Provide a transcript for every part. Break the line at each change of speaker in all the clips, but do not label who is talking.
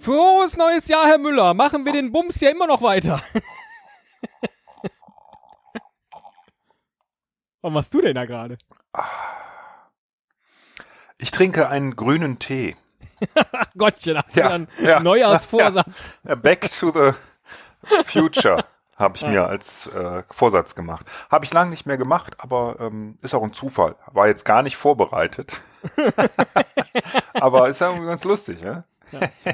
Frohes neues Jahr, Herr Müller. Machen wir den Bums ja immer noch weiter. Was machst du denn da gerade?
Ich trinke einen grünen Tee.
Gottchen, hast du
Ja,
einen
ja.
Neujahrsvorsatz?
Ja, Back to the Future habe ich mir als äh, Vorsatz gemacht. Habe ich lange nicht mehr gemacht, aber ähm, ist auch ein Zufall. War jetzt gar nicht vorbereitet. aber ist ja irgendwie ganz lustig, ja?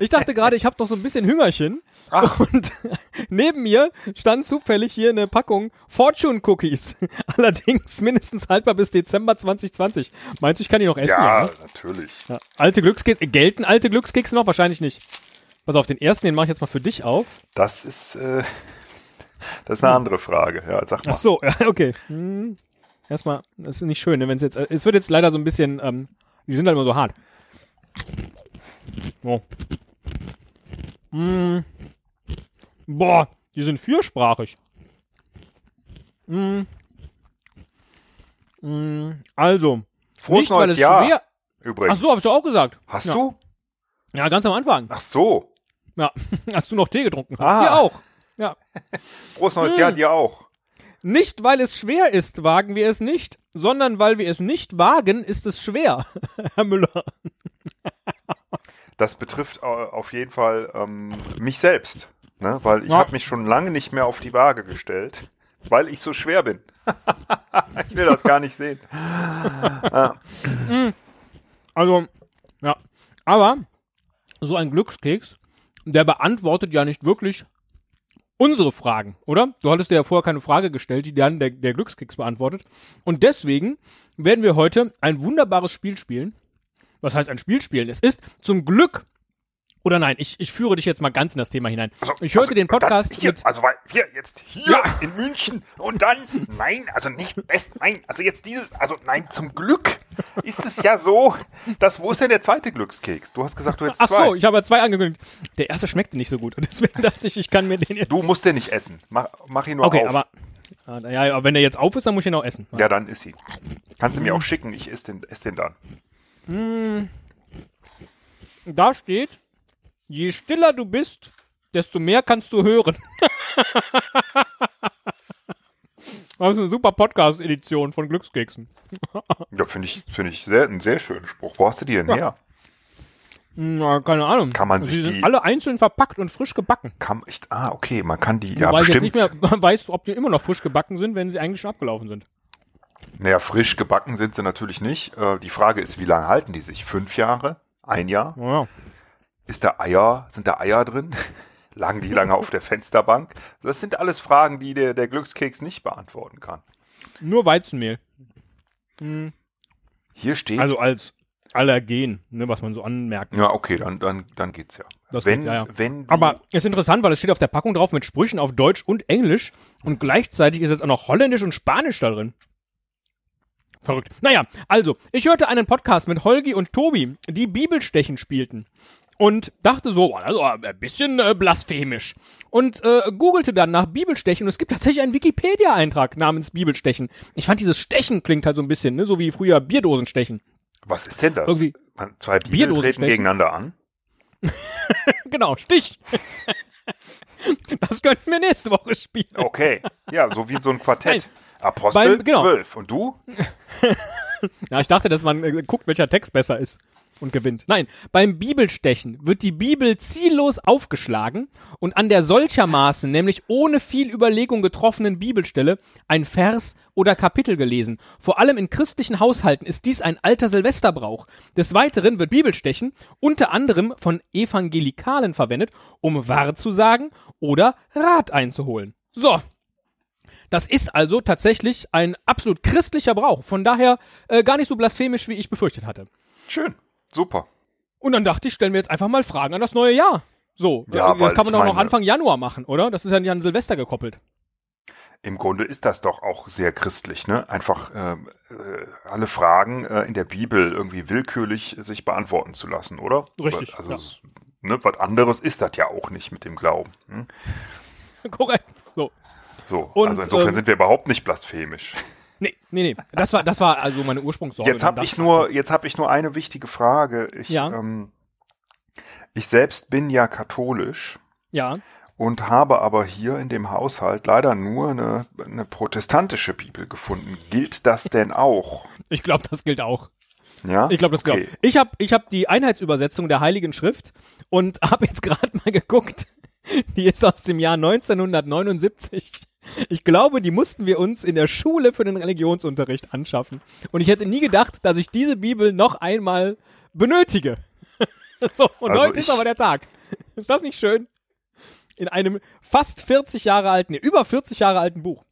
Ich dachte gerade, ich habe doch so ein bisschen Hüngerchen.
Ach.
Und neben mir stand zufällig hier eine Packung Fortune Cookies. Allerdings mindestens haltbar bis Dezember 2020. Meinst du, ich kann die noch essen?
Ja,
ne?
natürlich.
Ja. Alte Glückskekse, gelten alte Glückskekse noch? Wahrscheinlich nicht. Pass auf, den ersten, den mache ich jetzt mal für dich auf.
Das ist, äh, das ist eine andere Frage. Ja, sag mal.
Ach so, ja, okay. Hm. Erstmal, das ist nicht schön, ne, wenn es jetzt, äh, es wird jetzt leider so ein bisschen, ähm, die sind halt immer so hart. So. Mm. Boah, die sind viersprachig. Mm. Mm. Also,
Frohes
nicht, weil es
Jahr.
schwer.
Übrigens.
Ach so, habe ich doch auch gesagt.
Hast
ja.
du?
Ja, ganz am Anfang.
Ach so.
Ja, als du noch Tee getrunken hast.
Ah.
Wir auch. Ja.
Frohes neues. Jahr dir auch.
Nicht, weil es schwer ist, wagen wir es nicht, sondern weil wir es nicht wagen, ist es schwer, Herr Müller.
Das betrifft äh, auf jeden Fall ähm, mich selbst. Ne? Weil ich
Ja.
habe mich schon lange nicht mehr auf die Waage gestellt, weil ich so schwer bin. ich will das gar nicht sehen.
Also, ja. Aber so ein Glückskeks, der beantwortet ja nicht wirklich unsere Fragen, oder? Du hattest dir ja vorher keine Frage gestellt, die dann der, der Glückskeks beantwortet. Und deswegen werden wir heute ein wunderbares Spiel spielen. Was heißt ein Spiel spielen? Es ist zum Glück. Oder nein, ich, ich führe dich jetzt mal ganz in das Thema hinein.
Also,
ich hörte
also,
den Podcast
hier. Also weil wir jetzt hier in München und dann, nein, also nicht best, nein, also jetzt dieses, also nein, zum Glück ist es ja so, dass, wo ist denn der zweite Glückskeks? Du hast gesagt, du hättest
Ach
zwei.
so, ich habe ja zwei angekündigt. Der erste schmeckte nicht so gut. Und deswegen dachte ich, ich kann mir den jetzt.
du musst den nicht essen. Mach, mach ihn nur
Okay,
auf.
aber. Ah, Ja, aber wenn der jetzt auf ist, dann muss ich ihn auch essen.
ja, dann ist ihn. Kannst du mir auch schicken, ich esse den, esse den dann.
Da steht, je stiller du bist, desto mehr kannst du hören. Das ist eine super Podcast-Edition von Glückskeksen.
Ja, finde ich, finde ich sehr, einen sehr schönen Spruch. Wo hast du die denn her?
Na, keine Ahnung.
Kann man
Also
sich
die
die-
sind alle einzeln verpackt und frisch gebacken.
Kam echt, ah, okay, man kann die, ja,
Wobei ich jetzt
bestimmt.
nicht mehr weiß, ob die immer noch frisch gebacken sind, wenn sie eigentlich schon abgelaufen sind.
Naja, frisch gebacken sind sie natürlich nicht. Äh, die Frage ist, wie lange halten die sich? Fünf Jahre? Ein Jahr?
Ja.
Ist da Eier, sind da Eier drin? Lagen die lange auf der Fensterbank? Das sind alles Fragen, die der, der Glückskeks nicht beantworten kann.
Nur Weizenmehl.
Hier steht,
Also als Allergen, ne, was man so anmerkt.
ja, okay, dann, dann, dann geht's ja.
Das
wenn,
geht, ja, ja.
wenn,
Aber ist interessant, weil es steht auf der Packung drauf mit Sprüchen auf Deutsch und Englisch und gleichzeitig ist jetzt auch noch Holländisch und Spanisch da drin. Verrückt. Naja, also, ich hörte einen Podcast mit Holgi und Tobi, die Bibelstechen spielten. Und dachte so, also ein bisschen äh, blasphemisch. Und äh, googelte dann nach Bibelstechen und es gibt tatsächlich einen Wikipedia-Eintrag namens Bibelstechen. Ich fand dieses Stechen klingt halt so ein bisschen, ne, so wie früher Bierdosenstechen.
was ist denn das?
irgendwie
Man, zwei
Bierdosen
treten
stechen.
gegeneinander an.
Genau, Stich. das könnten wir nächste Woche spielen.
Okay, ja, so wie so ein Quartett. Apostel
beim- genau.
12. Und du?
Ja, ich dachte, dass man äh, guckt, welcher Text besser ist und gewinnt. Nein, beim Bibelstechen wird die Bibel ziellos aufgeschlagen und an der solchermaßen, nämlich ohne viel Überlegung getroffenen Bibelstelle, ein Vers oder Kapitel gelesen. Vor allem in christlichen Haushalten ist dies ein alter Silvesterbrauch. Des Weiteren wird Bibelstechen unter anderem von Evangelikalen verwendet, um wahr zu sagen oder Rat einzuholen. So, das ist also tatsächlich ein absolut christlicher Brauch. Von daher äh, gar nicht so blasphemisch, wie ich befürchtet hatte.
Schön. Super.
Und dann dachte ich, stellen wir jetzt einfach mal Fragen an das neue Jahr. So,
Ja,
äh, das kann man doch noch Anfang Januar machen, oder? Das ist ja nicht an Silvester gekoppelt.
Im Grunde ist das doch auch sehr christlich, ne? Einfach ähm, äh, alle Fragen äh, in der Bibel irgendwie willkürlich sich beantworten zu lassen, oder?
Richtig,
Also,
ja.
ne, was anderes ist das ja auch nicht mit dem Glauben. Hm?
Korrekt. So.
So,
Und,
also insofern
ähm,
sind wir überhaupt nicht blasphemisch.
Nee, nee, nee. Das war, das war also meine Ursprungssorge.
Jetzt habe ich nur, jetzt habe ich nur eine wichtige Frage. Ich,
Ja.
ähm, ich selbst bin ja katholisch
Ja.
und habe aber hier in dem Haushalt leider nur eine, eine protestantische Bibel gefunden. Gilt das denn auch?
Ich glaube, das gilt auch.
Ja?
Ich glaube, das gilt
Okay.
auch. Ich habe ich hab die Einheitsübersetzung der Heiligen Schrift und habe jetzt gerade mal geguckt. Die ist aus dem Jahr 1979. Ich glaube, die mussten wir uns in der Schule für den Religionsunterricht anschaffen. Und ich hätte nie gedacht, dass ich diese Bibel noch einmal benötige. so, und
Also
heute ist aber der Tag. Ist das nicht schön? In einem fast 40 Jahre alten, nee, über 40 Jahre alten Buch.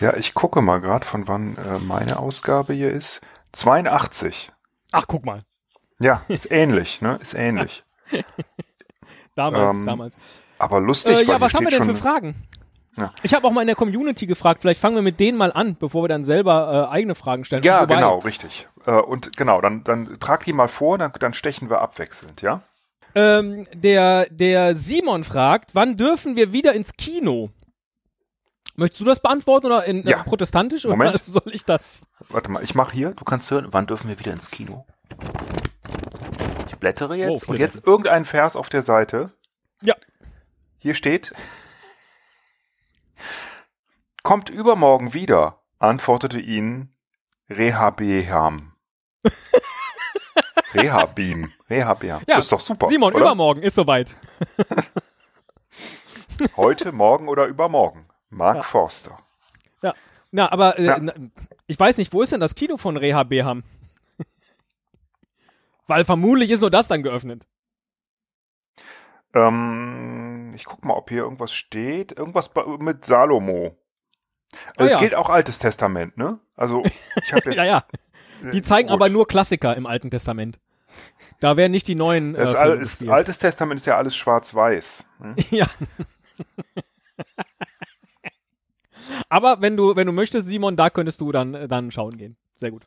Ja, ich gucke mal gerade, von wann äh, meine Ausgabe hier ist. 82.
Ach, guck mal.
Ja, ist ähnlich, ne? Ist ähnlich.
Damals,
Ähm,
damals.
Aber lustig,
Äh, ja, was haben wir denn für Fragen?
Ja.
Ich habe auch mal in der Community gefragt, vielleicht fangen wir mit denen mal an, bevor wir dann selber äh, eigene Fragen stellen.
Ja, genau, richtig. Äh, und genau, dann, dann trag die mal vor, dann, dann stechen wir abwechselnd, ja?
Ähm, der, der Simon fragt, wann dürfen wir wieder ins Kino? Möchtest du das beantworten oder in
Ja.
äh, protestantisch oder
Moment.
soll ich das?
Warte mal, ich mache hier, du kannst hören, wann dürfen wir wieder ins Kino? Ich blättere jetzt
Oh,
und jetzt irgendein Vers auf der Seite.
Ja.
Hier steht, kommt übermorgen wieder, antwortete ihnen Rehabeam. Rehabim. Rehabeam.
Ja,
das ist doch super.
Simon,
oder?
übermorgen ist soweit.
Heute, morgen oder übermorgen. Mark
Ja.
Forster.
Ja. Na, aber äh,
Ja.
na, ich weiß nicht, wo ist denn das Kino von Reha Beham? Weil vermutlich ist nur das dann geöffnet.
Ähm, ich guck mal, ob hier irgendwas steht. Irgendwas mit Salomo.
Ah,
Also es
ja.
gilt auch Altes Testament, ne? Also ich habe jetzt.
Ja, ja. Die zeigen
gut.
aber nur Klassiker im Alten Testament. Da werden nicht die neuen. Äh,
Das Al ist. Altes Testament ist ja alles schwarz-weiß. Hm?
Ja. Aber wenn du, wenn du möchtest, Simon, da könntest du dann, äh, dann schauen gehen. Sehr gut.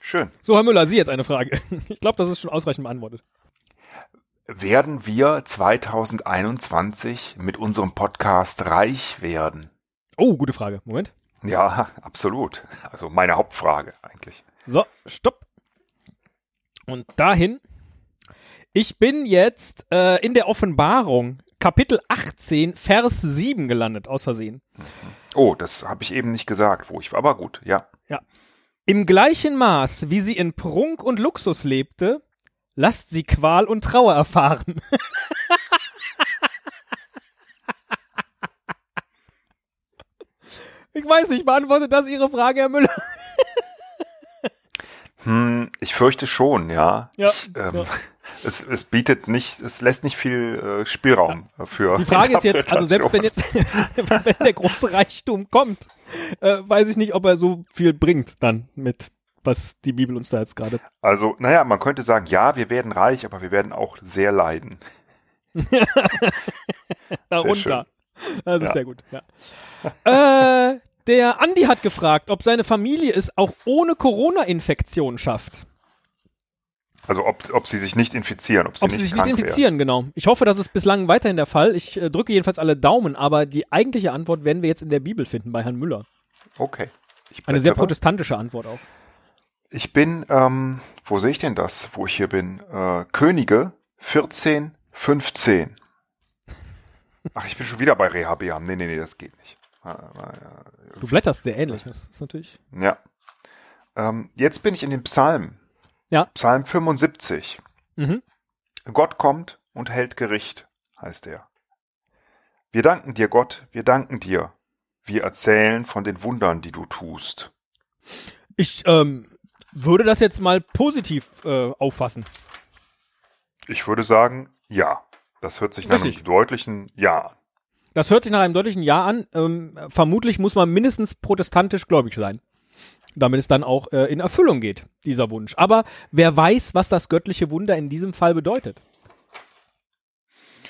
Schön.
So, Herr Müller, Sie jetzt eine Frage. Ich glaube, das ist schon ausreichend beantwortet.
Werden wir 2021 mit unserem Podcast reich werden?
Oh, gute Frage. Moment.
Ja, absolut. Also meine Hauptfrage eigentlich.
So, stopp. Und dahin. Ich bin jetzt äh, in der Offenbarung, Kapitel 18, Vers 7 gelandet, aus Versehen.
Oh, das habe ich eben nicht gesagt, wo ich war. Aber gut, ja.
Im gleichen Maß, wie sie in Prunk und Luxus lebte, lasst sie Qual und Trauer erfahren. ich weiß nicht, beantwortet das Ihre Frage, Herr Müller?
Hm, ich fürchte schon, ja.
Ja,
Ich, ähm,
ja.
Es, es bietet nicht, es lässt nicht viel äh, Spielraum für.
Die Frage ist jetzt, also selbst wenn jetzt, wenn der große Reichtum kommt, äh, weiß ich nicht, ob er so viel bringt dann mit, was die Bibel uns da jetzt gerade.
Also, naja, man könnte sagen, ja, wir werden reich, aber wir werden auch sehr leiden.
Darunter. Das ist
Ja.
sehr gut, ja. äh, der Andi hat gefragt, ob seine Familie es auch ohne Corona-Infektion schafft.
Also, ob, ob sie sich nicht infizieren, ob sie
Ob
nicht
sie sich nicht infizieren, genau. Ich hoffe, das ist bislang weiterhin der Fall. Ich äh, drücke jedenfalls alle Daumen, aber die eigentliche Antwort werden wir jetzt in der Bibel finden bei Herrn Müller.
Okay.
Eine sehr protestantische Antwort auch.
Ich bin, ähm, wo sehe ich denn das, wo ich hier bin? Äh, Könige 14, 15. Ach, ich bin schon wieder bei Rehabeam. Nee, nee, nee, das geht nicht. Äh, äh,
Du blätterst sehr ähnlich. Das ist natürlich.
Ja. Ähm, jetzt bin ich in den Psalmen.
Ja.
Psalm 75.
Mhm.
Gott kommt und hält Gericht, heißt er. Wir danken dir, Gott, wir danken dir. Wir erzählen von den Wundern, die du tust.
Ich ähm, würde das jetzt mal positiv äh, auffassen.
Ich würde sagen, ja. Das hört sich nach einem deutlichen Ja an.
Das hört sich nach einem deutlichen Ja an. Ähm, vermutlich muss man mindestens protestantisch gläubig sein, damit es dann auch äh, in Erfüllung geht, dieser Wunsch. Aber wer weiß, was das göttliche Wunder in diesem Fall bedeutet?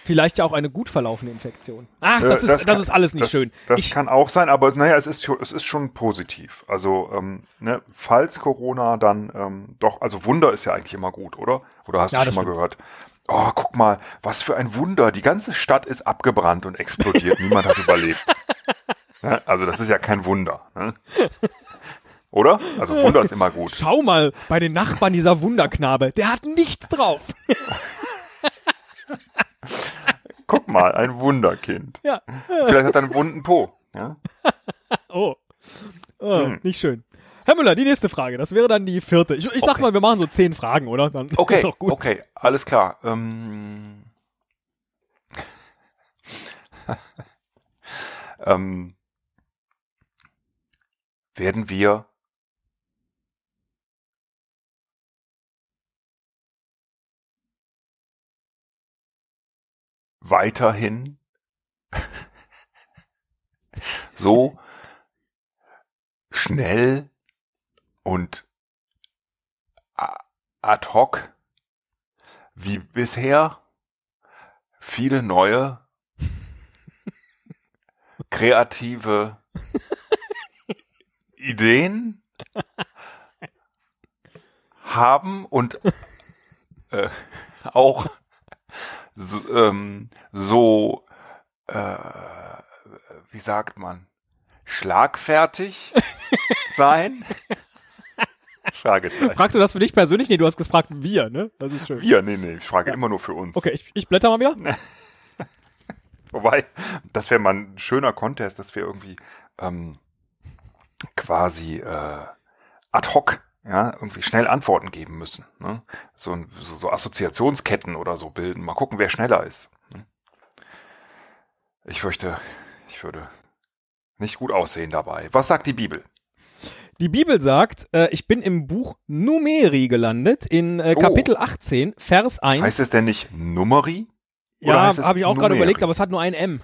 Vielleicht ja auch eine gut verlaufende Infektion. Ach,
Äh,
das, ist, das,
kann-
ist alles nicht
das,
schön.
Das
ich,
kann auch sein, aber es- naja, es ist, es ist schon positiv. Also, ähm, ne, falls Corona dann ähm, doch, also Wunder ist ja eigentlich immer gut, oder? Oder hast
Ja,
du
das
schon mal
stimmt.
gehört? Oh, guck mal, was für ein Wunder. Die ganze Stadt ist abgebrannt und explodiert. Niemand hat überlebt. Ja, also, das ist ja kein Wunder. Ne? Oder? Also, Wunder ist immer gut.
schau mal, bei den Nachbarn dieser Wunderknabe, der hat nichts drauf.
Guck mal, ein Wunderkind.
Ja.
Vielleicht hat er einen wunden Po. Ja?
Oh. oh
Hm.
Nicht schön. Herr Müller, die nächste Frage. Das wäre dann die vierte. Ich, ich sag
Okay.
mal, wir machen so zehn Fragen, oder? Dann
Okay,
ist auch gut.
okay, alles klar. Ähm, ähm, werden wir weiterhin so schnell und ad hoc wie bisher viele neue kreative Ideen haben und äh, auch so, ähm, so äh, wie sagt man schlagfertig sein? Fragezeichen.
Fragst du das für dich persönlich? Nee, du hast gefragt, wir, ne? Das ist schön.
Wir, nee, nee, ich frage immer nur für uns.
Okay, ich, ich blätter mal wieder.
Wobei, das wäre mal ein schöner Contest, dass wir irgendwie ähm, quasi äh, ad hoc ja, irgendwie schnell Antworten geben müssen. Ne? So, so, so Assoziationsketten oder so bilden. Mal gucken, wer schneller ist. Ne? Ich fürchte, ich würde nicht gut aussehen dabei. Was sagt die Bibel?
Die Bibel sagt, äh, ich bin im Buch Numeri gelandet, in äh,
Oh.
Kapitel 18, Vers 1.
Heißt es denn nicht Numeri? oder
ja, habe ich auch gerade überlegt, aber es hat nur ein M.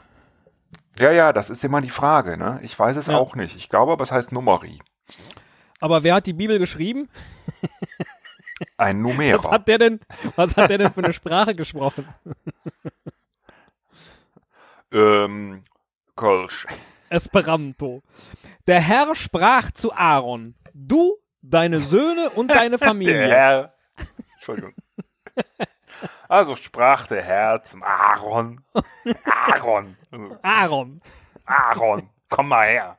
Ja, ja, das ist immer die Frage. Ne? Ich weiß es
Ja.
auch nicht. Ich glaube, aber es heißt Numeri.
Aber wer hat die Bibel geschrieben?
Ein Numerer.
Was hat der denn, was hat der denn für eine Sprache gesprochen?
ähm, Kölsch.
Esperanto. Der Herr sprach zu Aaron, du, deine Söhne und deine
Der
Familie.
Herr. Entschuldigung. Also sprach der Herr zum Aaron. Aaron.
Aaron,
Aaron, komm mal her.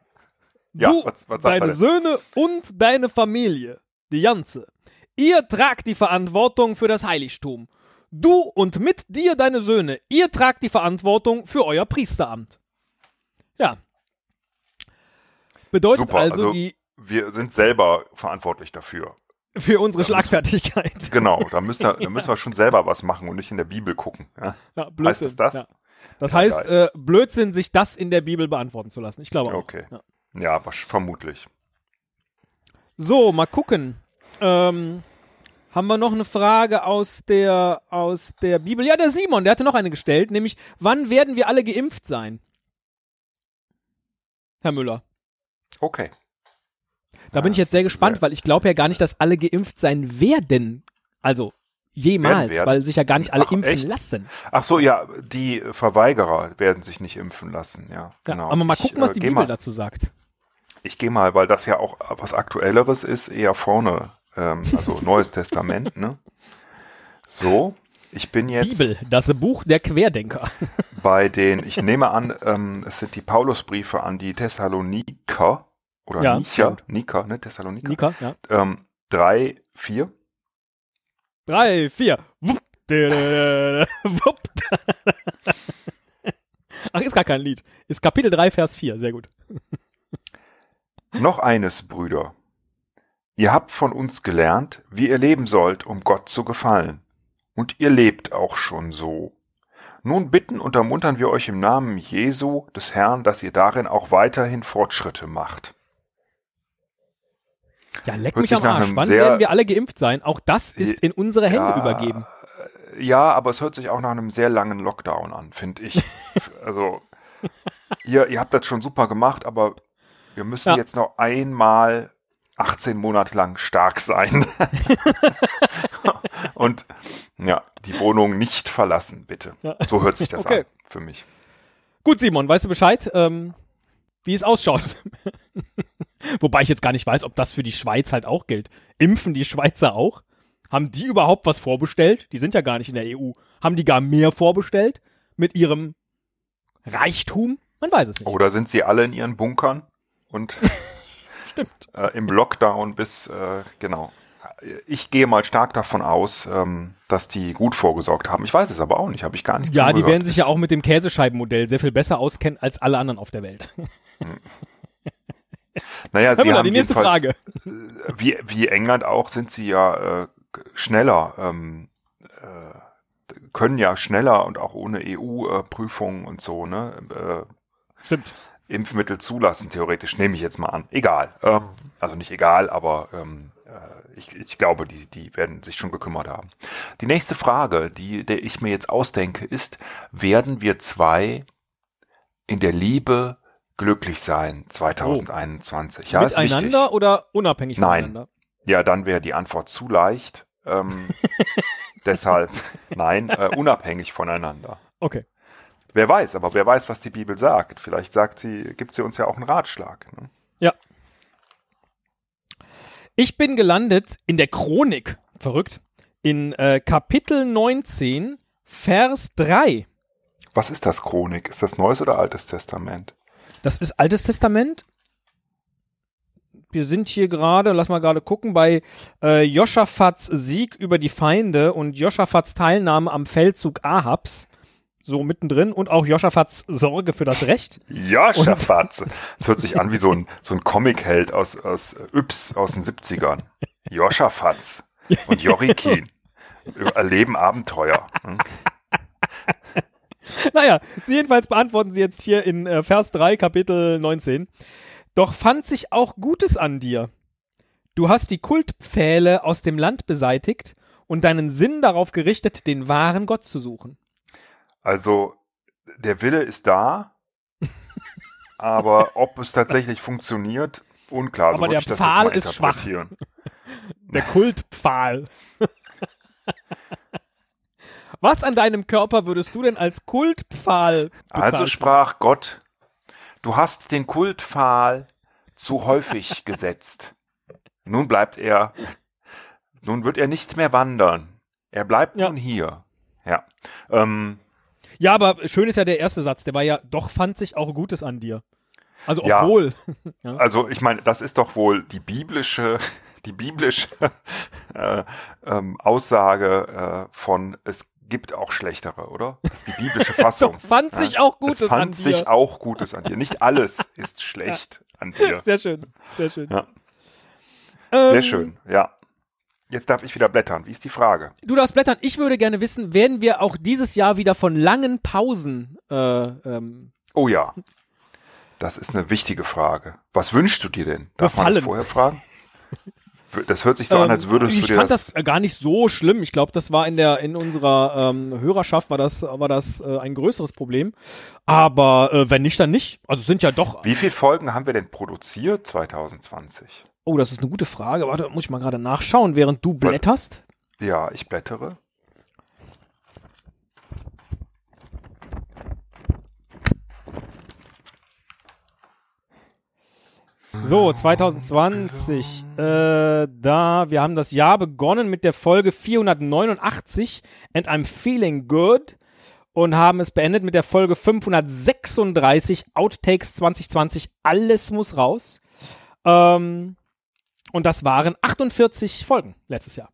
Ja,
du,
was, was
deine? Söhne und deine Familie, die ganze. Ihr tragt die Verantwortung für das Heiligtum. Du und mit dir deine Söhne, ihr tragt die Verantwortung für euer Priesteramt. Ja. Bedeutet
Super,
also,
also-
die
Wir sind selber verantwortlich dafür.
für unsere
Da müssen-
Schlagfertigkeit.
Genau, da müssen, wir, da müssen wir schon selber was machen und nicht in der Bibel gucken. Ja?
Ja, Blödsinn.
es das?
Ja. Das
Ja,
heißt, äh, Blödsinn, sich das in der Bibel beantworten zu lassen. Ich glaube auch.
Okay.
Ja.
Ja, vermutlich.
So, mal gucken. Ähm, haben wir noch eine Frage aus der, aus der Bibel? Ja, der Simon, der hatte noch eine gestellt, nämlich, wann werden wir alle geimpft sein? Herr Müller.
Okay.
Da
Ja,
bin ich jetzt sehr gespannt,
sehr-
weil ich glaube ja gar nicht, dass alle geimpft sein werden. Also, jemals,
werden.
weil sich ja gar nicht alle
Ach,
impfen
echt?
lassen.
Ach so, ja, die Verweigerer werden sich nicht impfen lassen. Ja,
Ja,
genau.
Aber mal
Ich,
gucken, was
äh,
die Bibel
mal,
dazu sagt.
Ich gehe mal, weil das ja auch was Aktuelleres ist, eher vorne, ähm, also Neues Testament, ne? So, ich bin jetzt
Bibel, das Buch der Querdenker.
bei den, ich nehme an, ähm, es sind die Paulusbriefe an die Thessaloniker oder
Ja, gut.
Nika, ne, Thessaloniker.
Nika, ja.
Ähm, drei, vier.
Drei, vier. Wupp. Wupp. Ach, ist gar kein Lied. Ist Kapitel 3, Vers 4. Sehr gut.
Noch eines, Brüder. Ihr habt von uns gelernt, wie ihr leben sollt, um Gott zu gefallen. Und ihr lebt auch schon so. Nun bitten und ermuntern wir euch im Namen Jesu des Herrn, dass ihr darin auch weiterhin Fortschritte macht.
Ja, leck
Hört
mich am Arsch. Wann werden wir alle geimpft sein? Auch das ist in unsere Hände
Ja,
übergeben.
Ja, aber es hört sich auch nach einem sehr langen Lockdown an, finde ich. also, ihr, ihr habt das schon super gemacht, aber wir müssen
Ja.
jetzt noch einmal 18 Monate lang stark sein. Und ja, die Wohnung nicht verlassen, bitte.
Ja.
So hört sich das
Okay.
an für mich.
Gut, Simon, weißt du Bescheid, ähm, wie es ausschaut? Wobei ich jetzt gar nicht weiß, ob das für die Schweiz halt auch gilt. Impfen die Schweizer auch? Haben die überhaupt was vorbestellt? Die sind ja gar nicht in der EU. Haben die gar mehr vorbestellt mit ihrem Reichtum? Man weiß es nicht.
Oder sind sie alle in ihren Bunkern und
Stimmt.
äh, im Lockdown bis, äh, genau. Ich gehe mal stark davon aus, ähm, dass die gut vorgesorgt haben. Ich weiß es aber auch nicht, habe ich gar nicht
Ja, die werden sich ja auch mit dem Käsescheibenmodell sehr viel besser auskennen als alle anderen auf der Welt.
Naja, sie haben
die nächste Frage.
wie, wie England auch sind sie ja äh, schneller, ähm, äh, können ja schneller und auch ohne EU-Prüfungen und so, ne, äh,
Stimmt.
Impfmittel zulassen, theoretisch, nehme ich jetzt mal an. Egal. Ähm, also nicht egal, aber ähm, äh, ich, ich glaube, die, die werden sich schon gekümmert haben. Die nächste Frage, die der ich mir jetzt ausdenke, ist, werden wir zwei in der Liebe glücklich sein 2021? Ja, ist wichtig.
Miteinander oder unabhängig
Nein.
voneinander?
Ja, dann wäre die Antwort zu leicht. Ähm, deshalb, nein, äh, unabhängig voneinander.
Okay.
Wer weiß, aber wer weiß, was die Bibel sagt. Vielleicht sagt sie, gibt sie uns ja auch einen Ratschlag. Ne?
Ich bin gelandet in der Chronik, verrückt, in äh, Kapitel 19, Vers 3.
Was ist das Chronik? Ist das Neues oder Altes Testament?
Das ist Altes Testament. Wir sind hier gerade, lass mal gerade gucken, bei äh, Joschafats Sieg über die Feinde und Joschafats Teilnahme am Feldzug Ahabs. So mittendrin und auch Joschafats Sorge für das Recht.
Ja, Schafatze. Es hört sich an wie so ein, so ein Comic-Held aus, aus Yps aus den 70ern. Joschafatz und Jorikin erleben Abenteuer.
Naja, sie jedenfalls beantworten sie jetzt hier in äh, Vers 3, Kapitel 19. Doch fand sich auch Gutes an dir. Du hast die Kultpfähle aus dem Land beseitigt und deinen Sinn darauf gerichtet, den wahren Gott zu suchen.
Also, der Wille ist da, aber ob es tatsächlich funktioniert, unklar.
Aber
würd
der Pfahl ist schwach. Der Kultpfahl. Was an deinem Körper würdest du denn als Kultpfahl bezeichnen?
Also sprach Gott, du hast den Kultpfahl zu häufig gesetzt. Nun bleibt er, nun wird er nicht mehr wandern. Er bleibt
Ja.
nun hier. Ja. Ähm,
Ja, aber schön ist ja der erste Satz, der war ja, doch fand sich auch Gutes an dir. Also
Ja.
obwohl.
also ich meine, das ist doch wohl die biblische, die biblische äh, ähm, Aussage äh, von es gibt auch schlechtere, oder? Das ist die biblische Fassung.
Fand sich auch Gutes
es fand
an dir.
sich auch Gutes an dir. Nicht alles ist schlecht an dir.
Sehr schön, sehr schön.
Ja.
Ähm,
Sehr schön, ja. Jetzt darf ich wieder blättern. Wie ist die Frage?
Du darfst blättern. Ich würde gerne wissen, werden wir auch dieses Jahr wieder von langen Pausen äh, ähm,
Oh ja. Das ist eine wichtige Frage. Was wünschst du dir denn? Darf man das
Befallen.
vorher fragen? Das hört sich so an, als würdest
ich
du dir
fand
das.
das gar nicht so schlimm. Ich glaube, das war in der in unserer ähm, Hörerschaft war das war das äh, ein größeres Problem. Aber äh, wenn nicht, dann nicht. Also sind ja doch.
Wie viele Folgen haben wir denn produziert 2020?
Oh, das ist eine gute Frage. Warte, muss ich mal gerade nachschauen, während du blätterst.
Ja, ich blättere.
So, 2020. Äh, da, wir haben das Jahr begonnen mit der Folge 489 and I'm feeling good und haben es beendet mit der Folge 536 Outtakes 2020. Alles muss raus. Ähm, und das waren 48 Folgen letztes Jahr.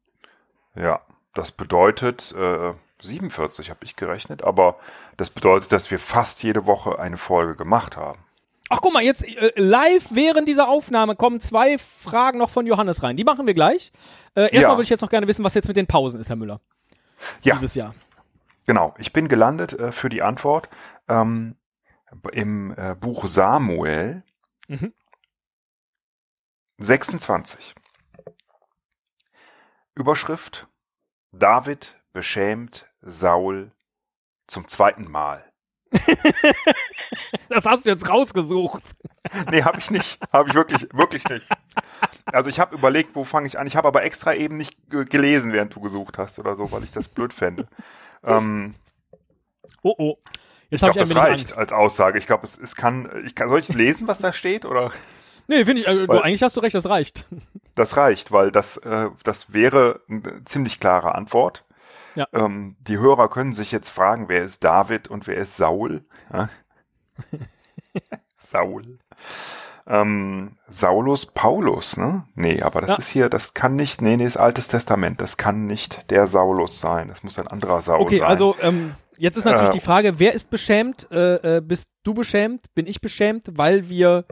Ja, das bedeutet äh, 47 habe ich gerechnet, aber das bedeutet, dass wir fast jede Woche eine Folge gemacht haben.
Ach, guck mal, jetzt äh, live während dieser Aufnahme kommen zwei Fragen noch von Johannes rein. Die machen wir gleich. Äh, erstmal
Ja.
würde ich jetzt noch gerne wissen, was jetzt mit den Pausen ist, Herr Müller,
Ja,
dieses Jahr.
genau. Ich bin gelandet äh, für die Antwort ähm, im äh, Buch Samuel
Mhm.
26. Überschrift David beschämt Saul zum zweiten Mal.
Das hast du jetzt rausgesucht.
Nee, habe ich nicht. Habe ich wirklich, wirklich nicht. Also ich habe überlegt, wo fange ich an. Ich habe aber extra eben nicht ge- gelesen, während du gesucht hast oder so, weil ich das blöd fände. ähm,
Oh, oh. Jetzt
ich
habe
glaube,
ich
das reicht
Angst.
als Aussage. Ich glaube, es, es kann, ich kann, soll ich lesen, was da steht oder?
Nee, finde ich, also, du,
Weil-
eigentlich hast du recht, das reicht.
Das reicht, weil das, äh, das wäre eine ziemlich klare Antwort.
Ja.
Ähm, die Hörer können sich jetzt fragen, wer ist David und wer ist Saul? Ja? Saul. Ähm, Saulus Paulus, ne? Nee, aber das
Ja.
ist hier, das kann nicht, nee, nee, ist Altes Testament, das kann nicht der Saulus sein, das muss ein anderer Saul
Okay,
sein.
also ähm, jetzt ist natürlich
Äh,
die Frage, wer ist beschämt? Äh, äh, bist du beschämt? Bin ich beschämt, weil wir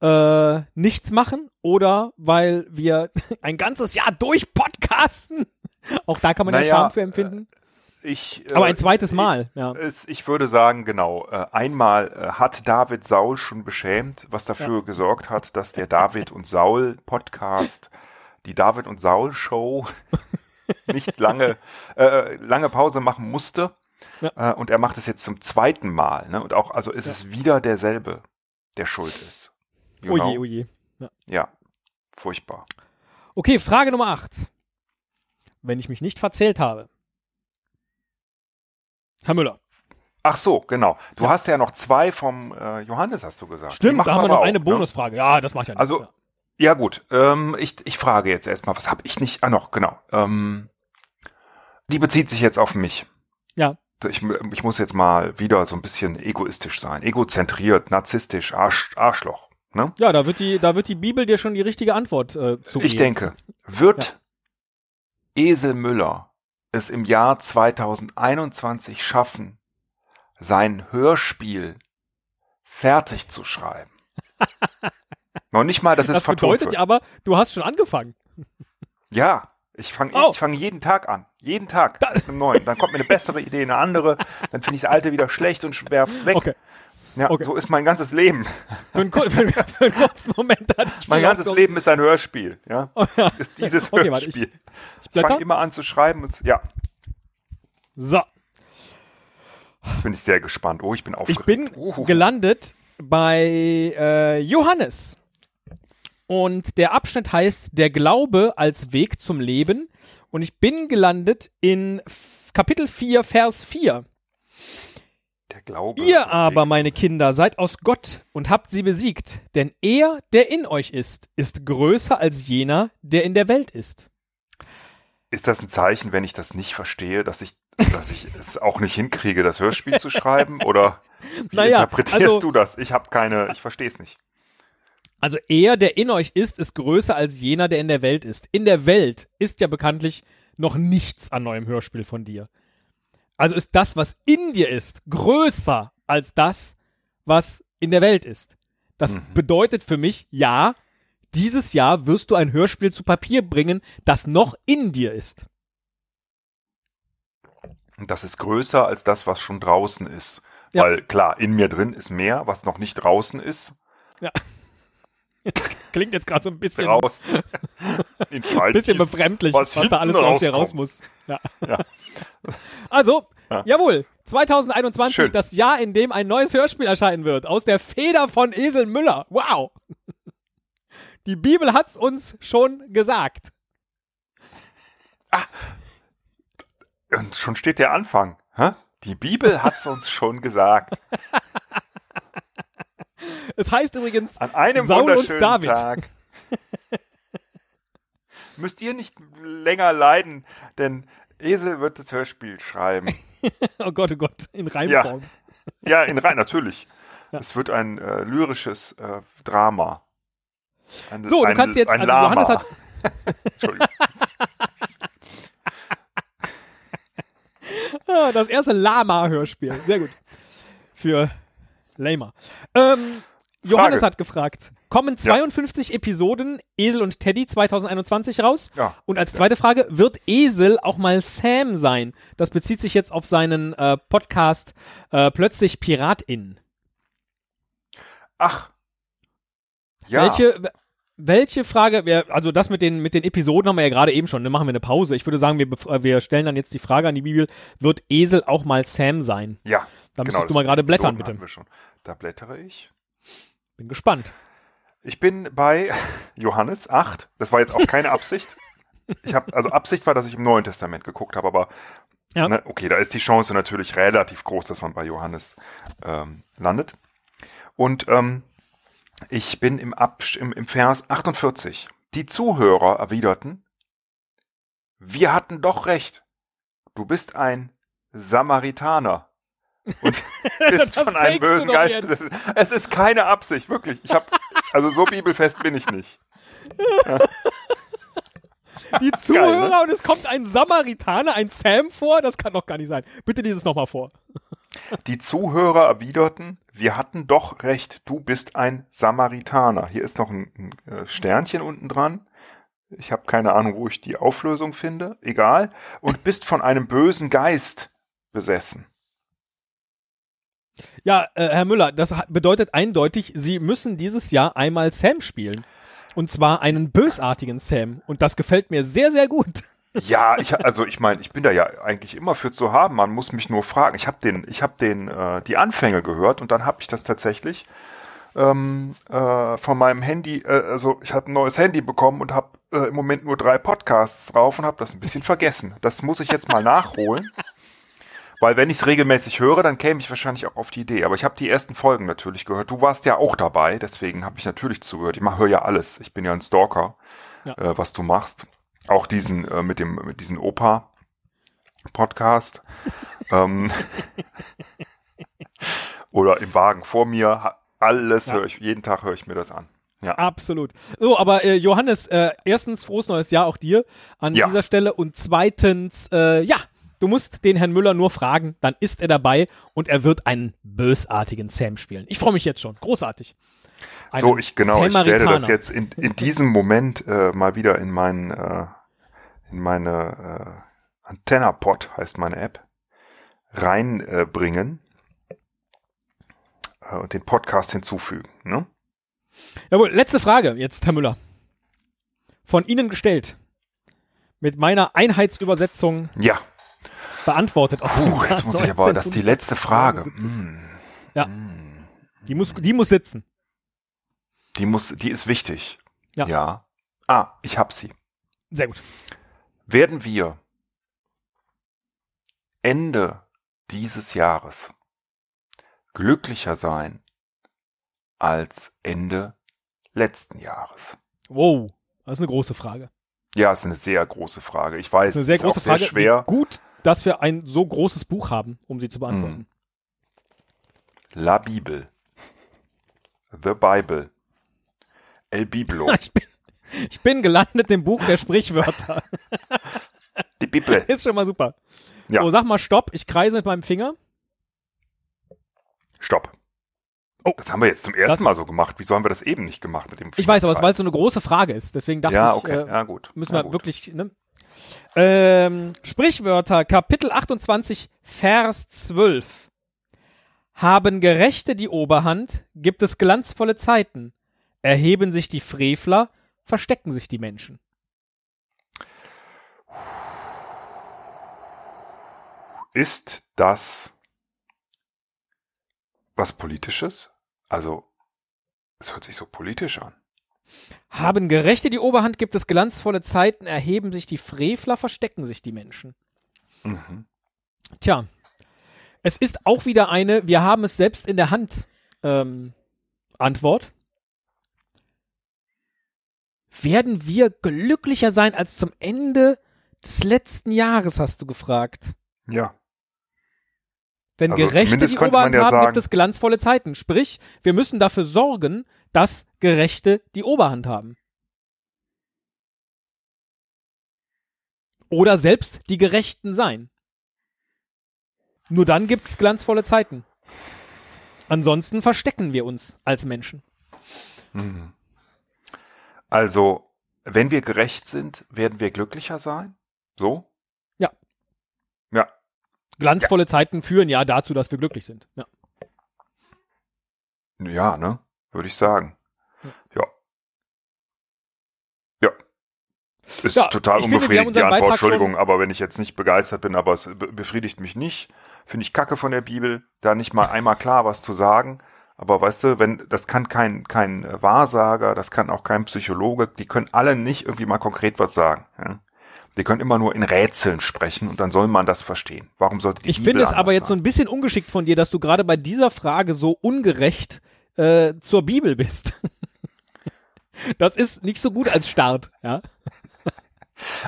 äh, nichts machen oder weil wir ein ganzes Jahr durch podcasten? Auch da kann man ja
Naja,
Scham für empfinden.
ich,
Aber
äh,
ein zweites Mal, ja.
Es, ich würde sagen, genau. Äh, einmal äh, hat David Saul schon beschämt, was dafür gesorgt hat, dass der David und Saul Podcast, die David und Saul Show, nicht lange, äh, lange Pause machen musste.
Ja.
Äh, und er macht es jetzt zum zweiten Mal. Ne? Und auch, also ist es wieder derselbe, der schuld ist. You
Oje,
know?
oje.
Ja, furchtbar.
Okay, Frage Nummer 8. Wenn ich mich nicht verzählt habe. Herr Müller.
Ach so, genau. Du hast ja noch zwei vom äh, Johannes, hast du gesagt.
Stimmt, da haben wir noch
auch,
eine
ne?
Bonusfrage. Ja, das macht ja nichts.
Also,
ja.
Ja gut, ähm, ich, ich frage jetzt erstmal, was habe ich nicht? Ah noch, genau. Ähm, die bezieht sich jetzt auf mich.
Ja.
Ich, ich muss jetzt mal wieder so ein bisschen egoistisch sein. Egozentriert, narzisstisch, Arsch, Arschloch. Ne?
Ja, da wird die, da wird die Bibel dir schon die richtige Antwort äh, zugeben.
Ich denke, wird Esel Müller es im Jahr 2021 schaffen, sein Hörspiel fertig zu schreiben? Noch nicht mal, dass es
Das
vertont
bedeutet
wird.
aber, du hast schon angefangen.
Ja, ich fange
Oh.
ich fang jeden Tag an. Jeden Tag
Da-
mit einem neuen. Dann kommt mir eine bessere Idee, eine andere. Dann finde ich das alte wieder schlecht und werf's weg.
Okay.
Ja,
okay.
so ist mein ganzes Leben.
Für einen, für, einen- für einen kurzen Moment hatte ich
Mein ganzes
Hoffnung.
Leben ist ein Hörspiel. Ja,
Oh, ja.
ist dieses
Okay, warte, ich-
Hörspiel.
Ich
Ich fange immer an zu schreiben. Es, ja,
So,
jetzt bin ich sehr gespannt. Oh, ich bin
ich
aufgeregt.
bin
Uhu.
gelandet bei äh, Johannes. Und der Abschnitt heißt Der Glaube als Weg zum Leben. Und ich bin gelandet in Kapitel 4, Vers 4.
Der Glaube.
Ihr aber, meine Kinder, seid aus Gott und habt sie besiegt, denn er, der in euch ist, ist größer als jener, der in der Welt ist.
Ist das ein Zeichen, wenn ich das nicht verstehe, dass ich, dass ich es auch nicht hinkriege, das Hörspiel zu schreiben? Oder wie
Naja,
interpretierst
also-
du das? Ich habe keine, ich verstehe es nicht.
Also er, der in euch ist, ist größer als jener, der in der Welt ist. In der Welt ist ja bekanntlich noch nichts an neuem Hörspiel von dir. Also ist das, was in dir ist, größer als das, was in der Welt ist. Das
Mhm.
bedeutet für mich, ja, dieses Jahr wirst du ein Hörspiel zu Papier bringen, das noch in dir ist.
Das ist größer als das, was schon draußen ist.
Ja.
Weil klar, in mir drin ist mehr, was noch nicht draußen ist.
Klingt jetzt gerade so ein bisschen,
Draußen. In Schaltjes.
bisschen befremdlich, was,
was
da alles
hinten
aus dir raus
rauskommt.
muss. Ja.
Ja.
Also,
Ja.
jawohl, 2021,
Schön.
das Jahr, in dem ein neues Hörspiel erscheinen wird, aus der Feder von Esel Müller. Wow. Die Bibel hat's uns schon gesagt.
Und schon steht der Anfang. Hä? Die Bibel hat's uns schon gesagt.
Es heißt übrigens,
An einem
Saul und David.
Tag. Müsst ihr nicht länger leiden, denn Esel wird das Hörspiel schreiben.
oh Gott, oh Gott, in Reimform.
Ja, in rein, natürlich.
Ja.
Es wird ein äh, lyrisches äh, Drama. Ein,
So, du
ein,
kannst jetzt, also
Lama.
Johannes hat,
Entschuldigung.
ah, das erste Lama-Hörspiel. Sehr gut. Für Lamer. Ähm, Johannes
Frage.
hat gefragt, kommen 52 Episoden Esel und Teddy 2021 raus?
Ja.
Und als zweite Frage, wird Esel auch mal Sam sein? Das bezieht sich jetzt auf seinen äh, Podcast äh, Plötzlich Piratin.
Ach. Ja.
Welche, welche Frage, also das mit den, mit den Episoden haben wir ja gerade eben schon, dann machen wir eine Pause. Ich würde sagen, wir, äh, wir stellen dann jetzt die Frage an die Bibel, wird Esel auch mal Sam sein?
Ja.
Da
genau,
müsstest du mal gerade blättern, bitte.
Da blättere ich.
Bin gespannt.
Ich bin bei Johannes 8. Das war jetzt auch keine Absicht. Ich habe also Absicht war, dass ich im Neuen Testament geguckt habe, aber
Ja.
ne, okay, da ist die Chance natürlich relativ groß, dass man bei Johannes ähm, landet. Und ähm, ich bin im, Absch im, im Vers 48. Die Zuhörer erwiderten, wir hatten doch recht. Du bist ein Samaritaner. Und bist
Das
von einem bösen Geist. besessen. Es ist keine Absicht, wirklich. Ich habe also so bibelfest bin ich nicht.
Die Zuhörer und es kommt ein Samaritaner, ein Sam vor, das kann doch gar nicht sein. Bitte dieses nochmal vor.
Die Zuhörer erwiderten, wir hatten doch recht, du bist ein Samaritaner. Hier ist noch ein, ein äh, Sternchen unten dran. Ich habe keine Ahnung, wo ich die Auflösung finde. Egal. Und bist von einem bösen Geist besessen.
Ja, äh, Herr Müller, das bedeutet eindeutig, Sie müssen dieses Jahr einmal Sam spielen. Und zwar einen bösartigen Sam. Und das gefällt mir sehr, sehr gut.
Ja, ich also ich meine, ich bin da ja eigentlich immer für zu haben. Man muss mich nur fragen. Ich habe den, ich habe den äh, die Anfänge gehört und dann habe ich das tatsächlich ähm, äh, von meinem Handy. Äh, also ich habe ein neues Handy bekommen und habe äh, im Moment nur drei Podcasts drauf und habe das ein bisschen vergessen. Das muss ich jetzt mal nachholen. Weil wenn ich es regelmäßig höre, dann käme ich wahrscheinlich auch auf die Idee. Aber ich habe die ersten Folgen natürlich gehört. Du warst ja auch dabei, deswegen habe ich natürlich zugehört. Ich höre ja alles. Ich bin ja ein Stalker,
Ja.
äh, was du machst. Auch diesen äh, mit dem mit diesen Opa Podcast. ähm, oder im Wagen vor mir. Alles
Ja.
höre ich, jeden Tag höre ich mir das an. Ja.
Absolut. So, aber äh, Johannes, äh, erstens frohes neues Jahr auch dir an
Ja.
dieser Stelle und zweitens, äh, ja, du musst den Herrn Müller nur fragen, dann ist er dabei und er wird einen bösartigen Sam spielen. Ich freue mich jetzt schon. Großartig.
So,
Einen
ich genau, ich werde das jetzt in, in diesem Moment äh, mal wieder in meinen äh, in meine äh, AntennaPod heißt meine App reinbringen bringen, äh, und den Podcast hinzufügen. Ne?
Jawohl, letzte Frage jetzt, Herr Müller. Von Ihnen gestellt. Mit meiner Einheitsübersetzung
Ja,
beantwortet aus
Puh, jetzt muss ich aber, das ist die letzte Frage.
1979.
Hm,
Ja.
hm.
Die muss, die muss sitzen.
Die muss, die ist wichtig.
Ja.
ja. Ah, ich hab sie.
Sehr gut.
Werden wir Ende dieses Jahres glücklicher sein als Ende letzten Jahres?
Wow, das ist eine große Frage.
Ja, ist eine sehr große Frage. Ich weiß,
Das ist eine sehr
ist
große
sehr
Frage.
schwer.
Wie gut, dass wir ein so großes Buch haben, um sie zu beantworten.
La Bibel. The Bible. El Biblo.
Ich, bin, ich bin gelandet im Buch der Sprichwörter.
Die Bibel.
Ist schon mal super.
Ja.
So, sag mal Stopp. Ich kreise mit meinem Finger.
Stopp. Oh, das haben wir jetzt zum ersten
Das-
Mal so gemacht. Wieso haben wir das eben nicht gemacht mit dem
Ich weiß, aber es weil es so eine große Frage ist. Deswegen dachte
Ja,
ich,
okay.
äh,
ja, gut.
müssen
ja,
wir
gut.
wirklich, ne? Ähm, Sprichwörter, Kapitel 28, Vers 12. Haben Gerechte die Oberhand, gibt es glanzvolle Zeiten. Erheben sich die Frevler, verstecken sich die Menschen.
Ist das was Politisches? Also, es hört sich so politisch an.
Haben Gerechte die Oberhand, gibt es glanzvolle Zeiten, erheben sich die Frevler, verstecken sich die Menschen.
Mhm.
Tja, es ist auch wieder eine, wir haben es selbst in der Hand, ähm, Antwort. Werden wir glücklicher sein als zum Ende des letzten Jahres, hast du gefragt.
Ja.
Wenn
Also
Gerechte die Oberhand
ja
haben,
sagen-
gibt es glanzvolle Zeiten. Sprich, wir müssen dafür sorgen, dass Gerechte die Oberhand haben. Oder selbst die Gerechten sein. Nur dann gibt es glanzvolle Zeiten. Ansonsten verstecken wir uns als Menschen.
Mhm. Also, wenn wir gerecht sind, werden wir glücklicher sein? So?
Ja.
Ja.
Glanzvolle Zeiten führen ja dazu, dass wir glücklich sind. Ja.
Ja, ne? Würde ich sagen. Ja. Ja. Ist
Ja,
total unbefriedigend, die Antwort, Entschuldigung, aber wenn ich jetzt nicht begeistert bin, aber es be- befriedigt mich nicht, finde ich kacke von der Bibel, da nicht mal einmal klar was zu sagen. Aber weißt du, wenn, das kann kein, kein Wahrsager, das kann auch kein Psychologe, die können alle nicht irgendwie mal konkret was sagen. Ja? Die können immer nur in Rätseln sprechen und dann soll man das verstehen. Warum sollte die
Ich
Bibel
finde es aber jetzt so
sein?
ein bisschen ungeschickt von dir, dass du gerade bei dieser Frage so ungerecht äh, zur Bibel bist. Das ist nicht so gut als Start, ja.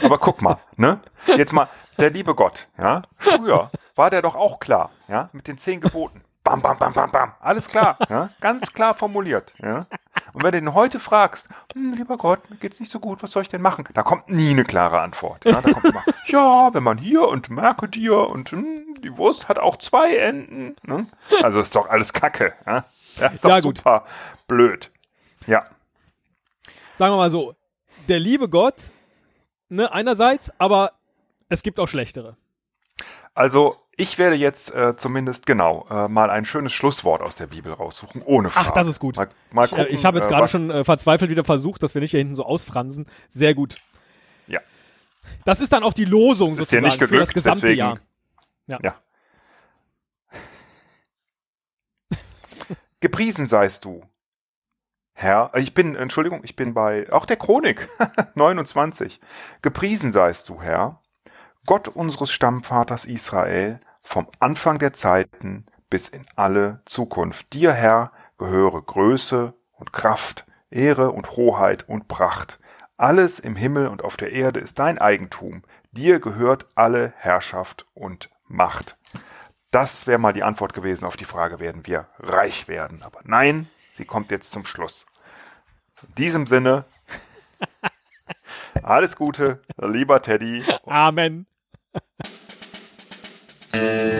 Aber guck mal, ne? Jetzt mal, der liebe Gott, ja? Früher war der doch auch klar, ja? Mit den zehn Geboten. Bam, bam, bam, bam, bam. Alles klar, ja? Ganz klar formuliert, ja? Und wenn du den heute fragst, hm, lieber Gott, mir geht's nicht so gut, was soll ich denn machen? Da kommt nie eine klare Antwort, ja? Da kommt immer, ja, wenn man hier und merke dir und hm, die Wurst hat auch zwei Enden, ne? Also ist doch alles Kacke, ja? Das ist doch
Ja, gut.
super blöd. Ja.
Sagen wir mal so, der liebe Gott, ne, einerseits, aber es gibt auch schlechtere.
Also, ich werde jetzt äh, zumindest genau äh, mal ein schönes Schlusswort aus der Bibel raussuchen, ohne Frage.
Ach, das ist gut.
Mal, mal
Ich, äh, ich habe jetzt
äh,
gerade schon äh, verzweifelt wieder versucht, dass wir nicht hier hinten so ausfransen. Sehr gut.
Ja.
Das ist dann auch die Losung
Das
sozusagen für das gesamte
deswegen-
Jahr. Ja.
Ja. Gepriesen seist du, Herr. äh, Ich bin, Entschuldigung, ich bin bei auch der Chronik 29. Gepriesen seist du, Herr, Gott unseres Stammvaters Israel, vom Anfang der Zeiten bis in alle Zukunft. Dir, Herr, gehöre Größe und Kraft, Ehre und Hoheit und Pracht. Alles im Himmel und auf der Erde ist dein Eigentum. Dir gehört alle Herrschaft und Macht. Das wäre mal die Antwort gewesen auf die Frage, werden wir reich werden? Aber nein, sie kommt jetzt zum Schluss. In diesem Sinne, alles Gute, lieber Teddy.
Amen.